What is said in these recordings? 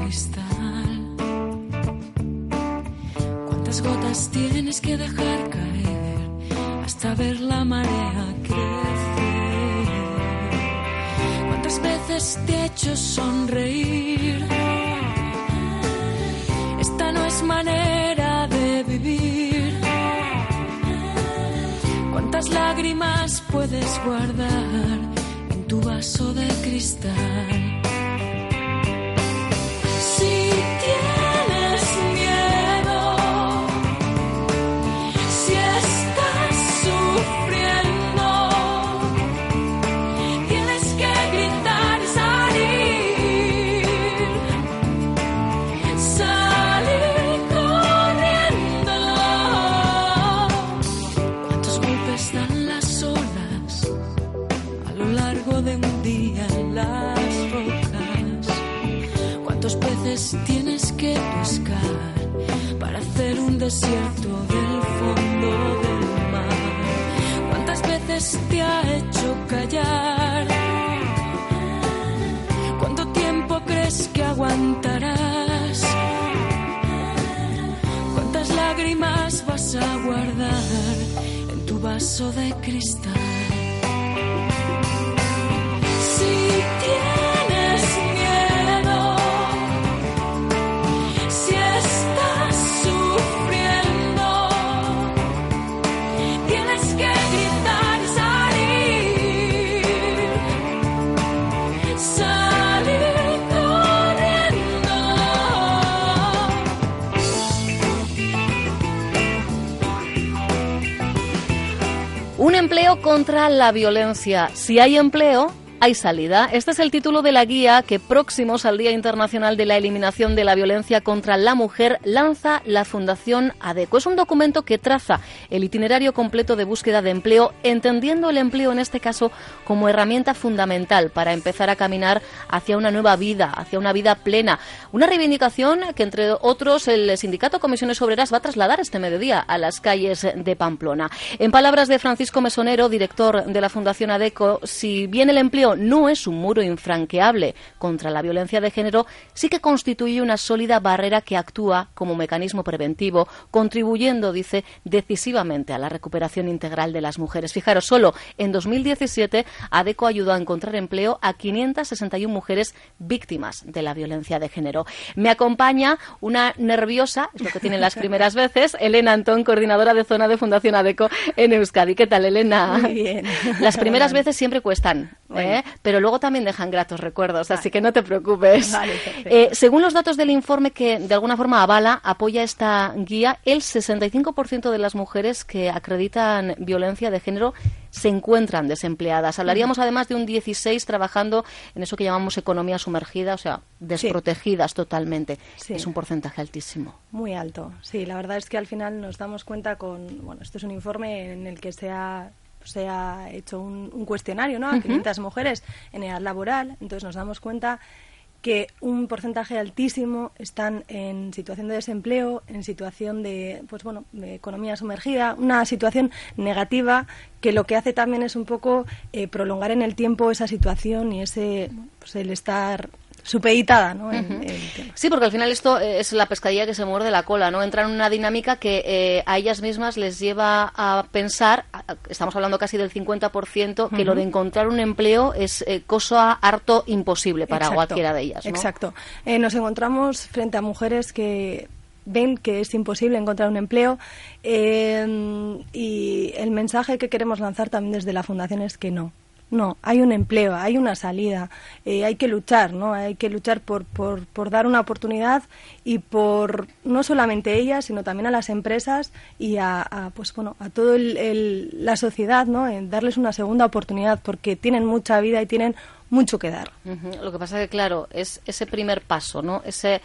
cristal. ¿Cuántas gotas tienes que dejar caer hasta ver la marea crecer? ¿Cuántas veces te he hecho sonreír? Esta no es manera de vivir. ¿Cuántas lágrimas puedes guardar en tu vaso de cristal? Desierto del fondo del mar? ¿Cuántas veces te ha hecho callar? ¿Cuánto tiempo crees que aguantarás? ¿Cuántas lágrimas vas a guardar en tu vaso de cristal? Contra la violencia. Si hay empleo, hay salida. Este es el título de la guía que próximos al Día Internacional de la Eliminación de la Violencia contra la Mujer lanza la Fundación ADECO. Es un documento que traza el itinerario completo de búsqueda de empleo, entendiendo el empleo en este caso como herramienta fundamental para empezar a caminar hacia una nueva vida, hacia una vida plena. Una reivindicación que, entre otros, el Sindicato Comisiones Obreras va a trasladar este mediodía a las calles de Pamplona. En palabras de Francisco Mesonero, director de la Fundación ADECO, si bien el empleo no es un muro infranqueable contra la violencia de género, sí que constituye una sólida barrera que actúa como mecanismo preventivo, contribuyendo, dice, decisivamente a la recuperación integral de las mujeres. Fijaros, solo en 2017 ADECO ayudó a encontrar empleo a 561 mujeres víctimas de la violencia de género. Me acompaña una nerviosa, es lo que tienen las primeras veces, Elena Antón, coordinadora de zona de Fundación ADECO en Euskadi. ¿Qué tal, Elena? Muy bien. Las primeras veces siempre cuestan, Bueno. ¿eh? Pero luego también dejan gratos recuerdos, así que no te preocupes. Vale. Eh, según los datos del informe que de alguna forma avala, apoya esta guía, el 65% de las mujeres que acreditan violencia de género se encuentran desempleadas. Hablaríamos además de un 16 trabajando en eso que llamamos economía sumergida, o sea, desprotegidas totalmente. Sí. Es un porcentaje altísimo. Muy alto, sí. La verdad es que al final nos damos cuenta con, bueno, esto es un informe en el que se ha se ha hecho un, un cuestionario ¿no? a 500 mujeres en edad laboral, entonces nos damos cuenta que un porcentaje altísimo están en situación de desempleo, en situación de, pues bueno, de economía sumergida, una situación negativa que lo que hace también es un poco eh, prolongar en el tiempo esa situación y ese, pues el estar supeditada, ¿no? en-. Sí, porque al final esto eh, es la pescadilla que se muerde la cola, ¿no? Entran en una dinámica que eh, a ellas mismas les lleva a pensar, estamos hablando casi del 50%, que lo de encontrar un empleo es eh, cosa harto imposible para Exacto, cualquiera de ellas, ¿no? Exacto. Eh, nos encontramos frente a mujeres que ven que es imposible encontrar un empleo eh, y el mensaje que queremos lanzar también desde la Fundación es que no, no, hay un empleo, hay una salida, eh, hay que luchar, ¿no? Hay que luchar por, por, por, dar una oportunidad y por no solamente ellas, sino también a las empresas y a, pues bueno, a toda la sociedad, ¿no? En darles una segunda oportunidad porque tienen mucha vida y tienen mucho que dar. Lo que pasa es que, claro, es ese primer paso, ¿no? Ese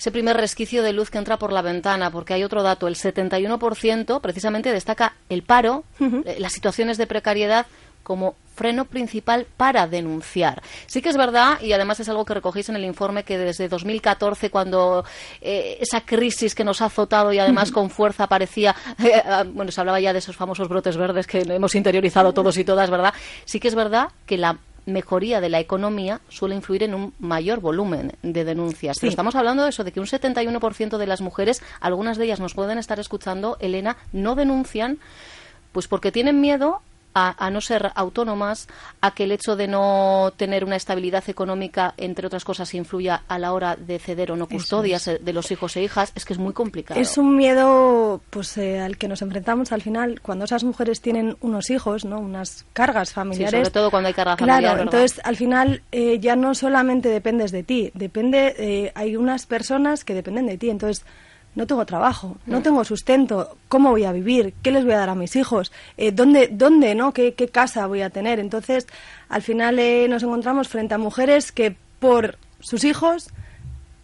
ese primer resquicio de luz que entra por la ventana, porque hay otro dato, el 71% precisamente destaca el paro, eh, las situaciones de precariedad como freno principal para denunciar. Sí que es verdad, y además es algo que recogéis en el informe, que desde 2014, cuando eh, esa crisis que nos ha azotado y además con fuerza aparecía, eh, ah, bueno, se hablaba ya de esos famosos brotes verdes que hemos interiorizado todos y todas, ¿verdad? Sí que es verdad que la mejoría de la economía suele influir en un mayor volumen de denuncias. Pero estamos hablando de eso, de que un 71% de las mujeres, algunas de ellas nos pueden estar escuchando, Elena, no denuncian pues porque tienen miedo a, no ser autónomas, a que el hecho de no tener una estabilidad económica, entre otras cosas, influya a la hora de ceder o no custodias de los hijos e hijas, es que es muy complicado. Es un miedo pues eh, al que nos enfrentamos al final cuando esas mujeres tienen unos hijos, ¿no? unas cargas familiares. sobre todo cuando hay cargas claro, entonces al final eh, ya no solamente dependes de ti, depende, eh, hay unas personas que dependen de ti, entonces no tengo trabajo, no tengo sustento, ¿cómo voy a vivir? ¿Qué les voy a dar a mis hijos? Eh, ¿Dónde, dónde no? ¿Qué, casa voy a tener? Entonces, al final eh, nos encontramos frente a mujeres que por sus hijos,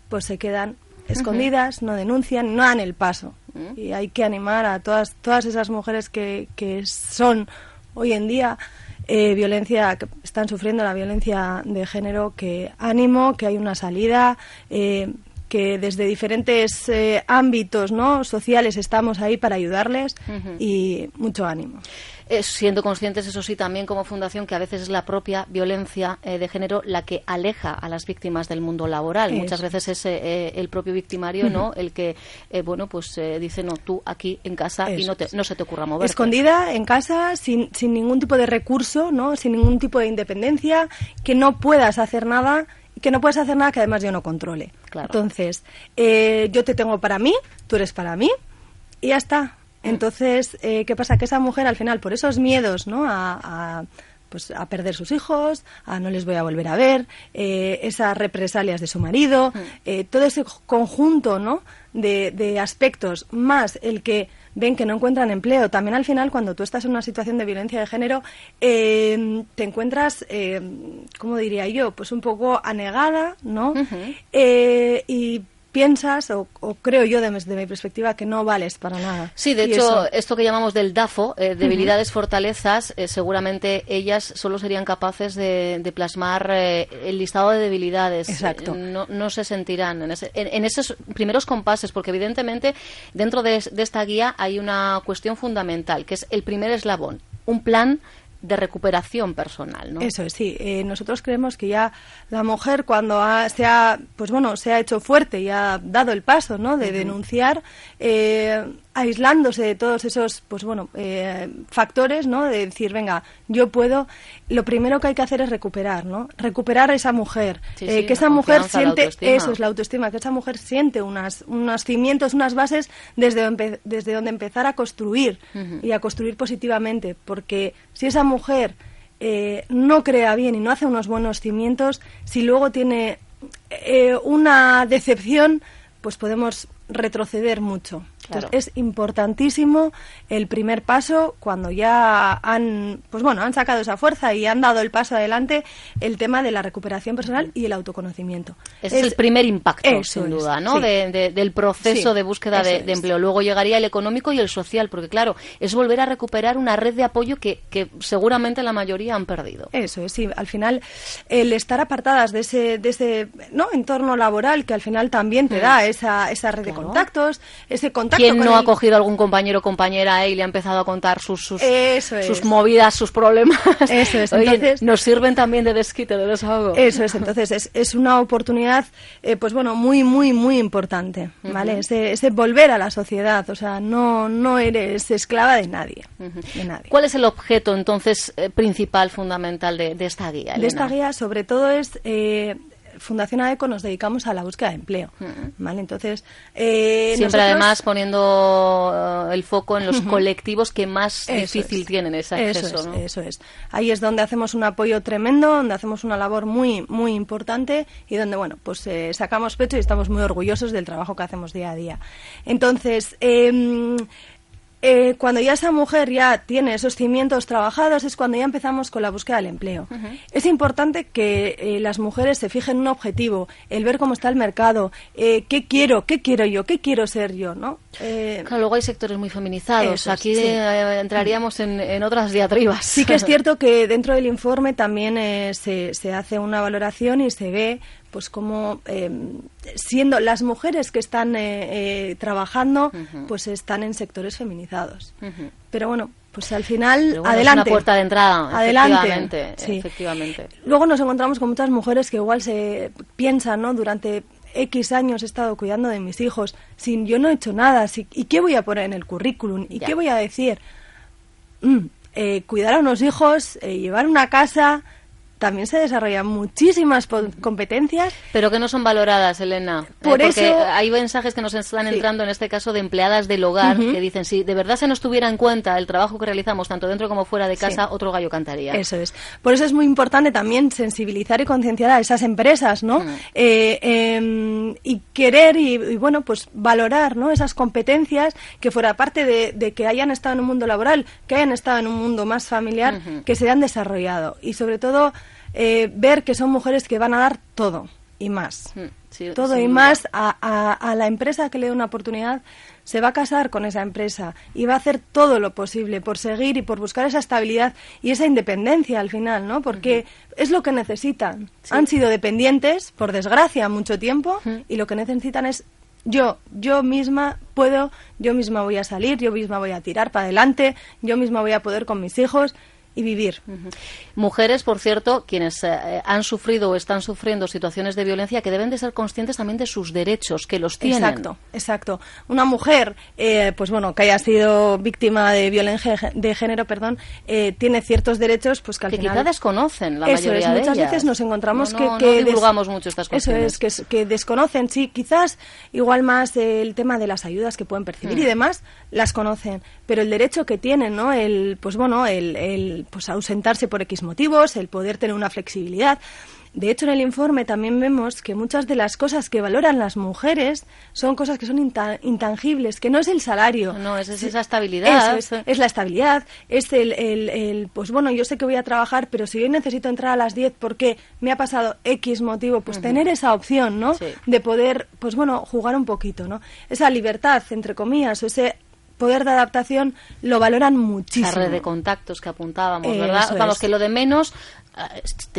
pues se quedan escondidas, no denuncian, no dan el paso. Mm. Y hay que animar a todas, todas esas mujeres que, que son hoy en día eh, violencia, que están sufriendo la violencia de género, que ánimo, que hay una salida, eh, que desde diferentes eh, ámbitos ¿no? sociales estamos ahí para ayudarles y mucho ánimo. Eh, siendo conscientes, eso sí, también como fundación, que a veces es la propia violencia eh, de género la que aleja a las víctimas del mundo laboral. Muchas veces es el propio victimario, ¿no? El que, bueno, pues dice, no, tú aquí en casa y no, te, no se te ocurra mover. Escondida en casa, sin, sin ningún tipo de recurso, ¿no? Sin ningún tipo de independencia, que no puedas hacer nada que no puedes hacer nada que además yo no controle. Entonces, eh, yo te tengo para mí, tú eres para mí, y ya está. Mm. Entonces, eh, ¿qué pasa? Que esa mujer al final, por esos miedos, ¿no? A, pues a perder sus hijos, a no les voy a volver a ver, eh, esas represalias de su marido, mm. todo ese conjunto, ¿no? De, de aspectos, más el que ven que no encuentran empleo. También al final, cuando tú estás en una situación de violencia de género, eh, te encuentras, eh, ¿cómo diría yo? Pues un poco anegada, ¿no? Eh, y piensas, o, creo yo desde mi perspectiva, que no vales para nada. Sí, de hecho, esto que llamamos del DAFO, eh, debilidades, fortalezas, eh, seguramente ellas solo serían capaces de, plasmar eh, el listado de debilidades. Exacto. No, se sentirán en, esos primeros compases, porque evidentemente dentro de esta guía hay una cuestión fundamental, que es el primer eslabón, un plan de recuperación personal, ¿no? Eso es, sí. Eh, nosotros creemos que ya la mujer cuando se ha, pues bueno, se ha hecho fuerte y ha dado el paso, ¿no? De denunciar, eh, aislándose de todos esos pues bueno eh, factores no de decir venga yo puedo lo primero que hay que hacer es recuperar no recuperar esa mujer. Eh, que esa mujer siente eso es la autoestima que esa mujer siente unas unos cimientos unas bases desde desde donde empezar a construir y a construir positivamente. Porque si esa mujer eh, no crea bien y no hace unos buenos cimientos si luego tiene una decepción pues podemos retroceder mucho. Entonces, es importantísimo el primer paso cuando ya han, pues bueno, han sacado esa fuerza y han dado el paso adelante, el tema de la recuperación personal y el autoconocimiento. es, el primer impacto, sin duda, ¿no? del proceso de búsqueda de, empleo. Luego llegaría el económico y el social, porque claro, es volver a recuperar una red de apoyo que, que seguramente la mayoría han perdido. Eso es, sí. Al final, el estar apartadas de ese, de ese ¿no? entorno laboral que al final también te mm. da esa, esa red de contactos, ese contacto ¿Quién no ha cogido algún compañero o compañera y le ha empezado a contar sus, sus, sus movidas, sus problemas? Eso es. Entonces, nos sirven también de desquite, de desahogo. Eso es. Entonces, es, es una oportunidad, eh, pues bueno, muy, muy, muy importante, ¿vale? ese, volver a la sociedad. O sea, no, no eres esclava de nadie, de nadie. ¿Cuál es el objeto, entonces, eh, principal, fundamental de, esta guía, De esta guía, sobre todo, es... Eh, Fundación AECO nos dedicamos a la búsqueda de empleo. ¿vale? Entonces, eh, Siempre nosotros- además poniendo eh, el foco en los colectivos que más Eso difícil es. tienen ese acceso. Eso es, ¿no? eso es. Ahí es donde hacemos un apoyo tremendo, donde hacemos una labor muy, muy importante y donde, bueno, pues eh, sacamos pecho y estamos muy orgullosos del trabajo que hacemos día a día. Entonces, em, eh, cuando ya esa mujer ya tiene esos cimientos trabajados es cuando ya empezamos con la búsqueda del empleo. Es importante que eh, las mujeres se fijen en un objetivo, el ver cómo está el mercado, eh, qué quiero, qué quiero yo, qué quiero ser yo, ¿no? Eh, Claro, luego hay sectores muy feminizados. Aquí sí. entraríamos en, en otras diatribas. Sí que es cierto que dentro del informe también eh, se, se hace una valoración y se ve pues como eh, siendo las mujeres que están eh, eh, trabajando pues están en sectores feminizados. Pero bueno, pues al final bueno, es adelante. una puerta de entrada, Adelante. efectivamente, sí. efectivamente. Luego nos encontramos con muchas mujeres que igual se piensan, ¿no? Durante X años he estado cuidando de mis hijos, sin yo no he hecho nada, si- ¿y qué voy a poner en el currículum? ¿Y Ya. qué voy a decir? Mm, eh, cuidar a unos hijos, eh, llevar una casa, también se desarrollan muchísimas competencias. Pero que no son valoradas, Elena. Eh, Por porque eso- hay mensajes que nos están Sí. entrando, en este caso, de empleadas del hogar, que dicen, si de verdad se nos tuviera en cuenta el trabajo que realizamos, tanto dentro como fuera de Sí. casa, otro gallo cantaría. Eso es. Por eso es muy importante también sensibilizar y concienciar a esas empresas, ¿no? Mm. Eh, em, y querer y, y, bueno, pues valorar, ¿no? Esas competencias que fuera parte de, de que hayan estado en un mundo laboral, que hayan estado en un mundo más familiar, que se hayan desarrollado. Y sobre todo, eh, ver que son mujeres que van a dar todo y más. Mm, sí, todo y más a, a- a la empresa que le dé una oportunidad se va a casar con esa empresa y va a hacer todo lo posible por seguir y por buscar esa estabilidad y esa independencia al final, ¿no? Porque es lo que necesitan. Han sido dependientes, por desgracia, mucho tiempo y lo que necesitan es yo, yo misma puedo, yo misma voy a salir, yo misma voy a tirar para adelante, yo misma voy a poder con mis hijos y vivir. Mujeres, por cierto, quienes eh, han sufrido o están sufriendo situaciones de violencia, que deben de ser conscientes también de sus derechos, que los tienen. Exacto, exacto. Una mujer, eh, pues bueno, que haya sido víctima de violencia de género, perdón, eh, tiene ciertos derechos, pues que al Que final quizá desconocen la eso mayoría es, de muchas ellas. veces nos encontramos No, que, no, que no divulgamos mucho estas Eso cuestiones. es, que, es- que desconocen, sí, quizás igual más el tema de las ayudas que pueden percibir y Mm. demás, las conocen, pero el derecho que tienen, ¿no? El, pues bueno, el, el pues ausentarse por X motivos, el poder tener una flexibilidad. De hecho, en el informe también vemos que muchas de las cosas que valoran las mujeres son cosas que son inta- intangibles, que no es el salario. No, es, es esa estabilidad. eso es, es la estabilidad, es el, el- el, pues bueno, yo sé que voy a trabajar, pero si hoy necesito entrar a las 10 porque me ha pasado X motivo, pues tener esa opción, ¿no? Sí. De poder, pues bueno, jugar un poquito, ¿no? Esa libertad, entre comillas, o ese poder de adaptación, lo valoran muchísimo. Esa red de contactos que apuntábamos, Eso ¿verdad? Vamos, es. que lo de menos, eh,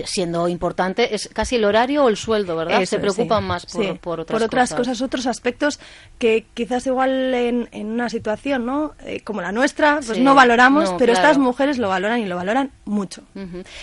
siendo importante, es casi el horario o el sueldo, ¿verdad? Eso Se preocupan sí. más por, Sí, por otras, cosas. otros aspectos que quizás igual en, en una situación, ¿no? Eh, como la nuestra, pues Sí, no valoramos, no, pero claro. estas mujeres lo valoran y lo valoran mucho.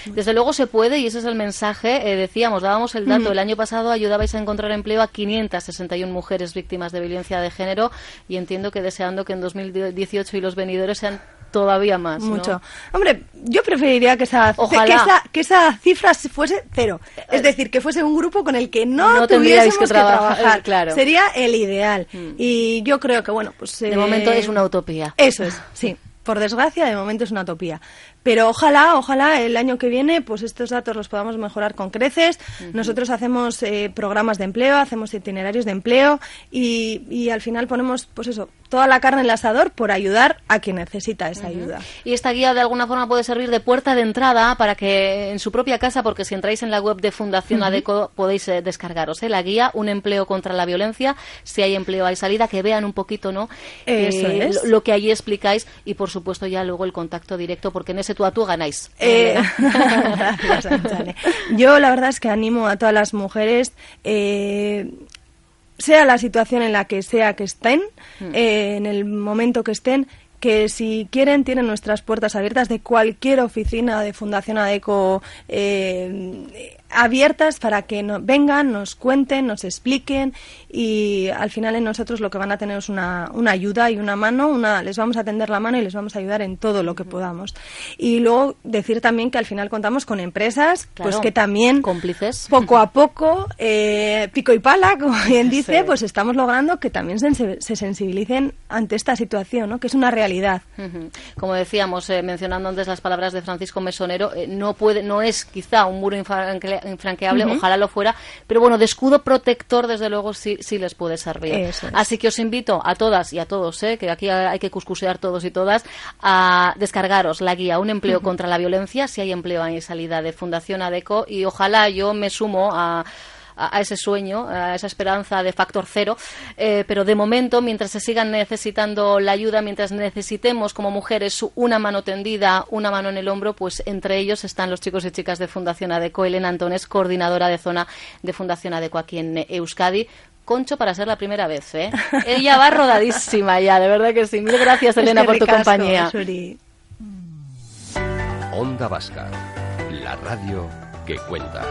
Desde luego se puede y ese es el mensaje. Eh, decíamos, dábamos el dato. El año pasado ayudabais a encontrar empleo a 561 mujeres víctimas de violencia de género y entiendo que deseando que en 2018 y los venidores sean todavía más. ¿no? Mucho. Hombre, yo preferiría que esa, Ojalá. que esa, que esa cifra fuese cero. Es decir, que fuese un grupo con el que no, No tuviésemos que que, trabajar, claro. Sería el ideal. Y yo creo que, bueno, pues... De eh, momento es una utopía. Eso es, sí. Por desgracia, de momento es una utopía. Pero ojalá, ojalá el año que viene, pues estos datos los podamos mejorar con creces. Nosotros hacemos eh, programas de empleo, hacemos itinerarios de empleo y, y al final ponemos, pues eso, toda la carne en el asador por ayudar a quien necesita esa ayuda. Y esta guía de alguna forma puede servir de puerta de entrada para que en su propia casa, porque si entráis en la web de Fundación ADECO podéis eh, descargaros ¿eh? la guía, un empleo contra la violencia, si hay empleo hay salida, que vean un poquito no Eso es. lo, lo que allí explicáis y por supuesto ya luego el contacto directo, porque en ese tú a tú ganáis. Eh. Yo la verdad es que animo a todas las mujeres, eh, sea la situación en la que sea que estén, Mm. eh, en el momento que estén, que si quieren tienen nuestras puertas abiertas de cualquier oficina de Fundación ADECO eh, abiertas para que vengan, nos cuenten, nos expliquen y al final en nosotros lo que van a tener es una, una, ayuda y una mano, una, les vamos a tender la mano y les vamos a ayudar en todo lo que podamos. Y luego decir también que al final contamos con empresas pues que también cómplices poco a poco, eh, pico y pala, como bien dice, pues estamos logrando que también se, sensibilicen ante esta situación, ¿no? que es una realidad. Como decíamos, eh, mencionando antes las palabras de Francisco Mesonero, eh, no, puede, no es quizá un muro infranqueable, ojalá lo fuera, pero bueno, de escudo protector, desde luego, sí, sí les puede servir. Así que os invito a todas y a todos, ¿eh? que aquí hay que cuscusear todos y todas, a descargaros la guía Un empleo contra la violencia, si hay empleo hay salida de Fundación ADECO, y ojalá yo me sumo a a, ese sueño, a esa esperanza de factor cero, eh, pero de momento, mientras se sigan necesitando la ayuda, mientras necesitemos como mujeres una mano tendida, una mano en el hombro, pues entre ellos están los chicos y chicas de Fundación ADECO. Elena Antones, coordinadora de zona de Fundación ADECO aquí en Euskadi. Concho para ser la primera vez, ¿eh? Ella va rodadísima ya, de verdad que sí. Mil gracias, Elena, por tu compañía. Onda Vasca, la radio que cuenta.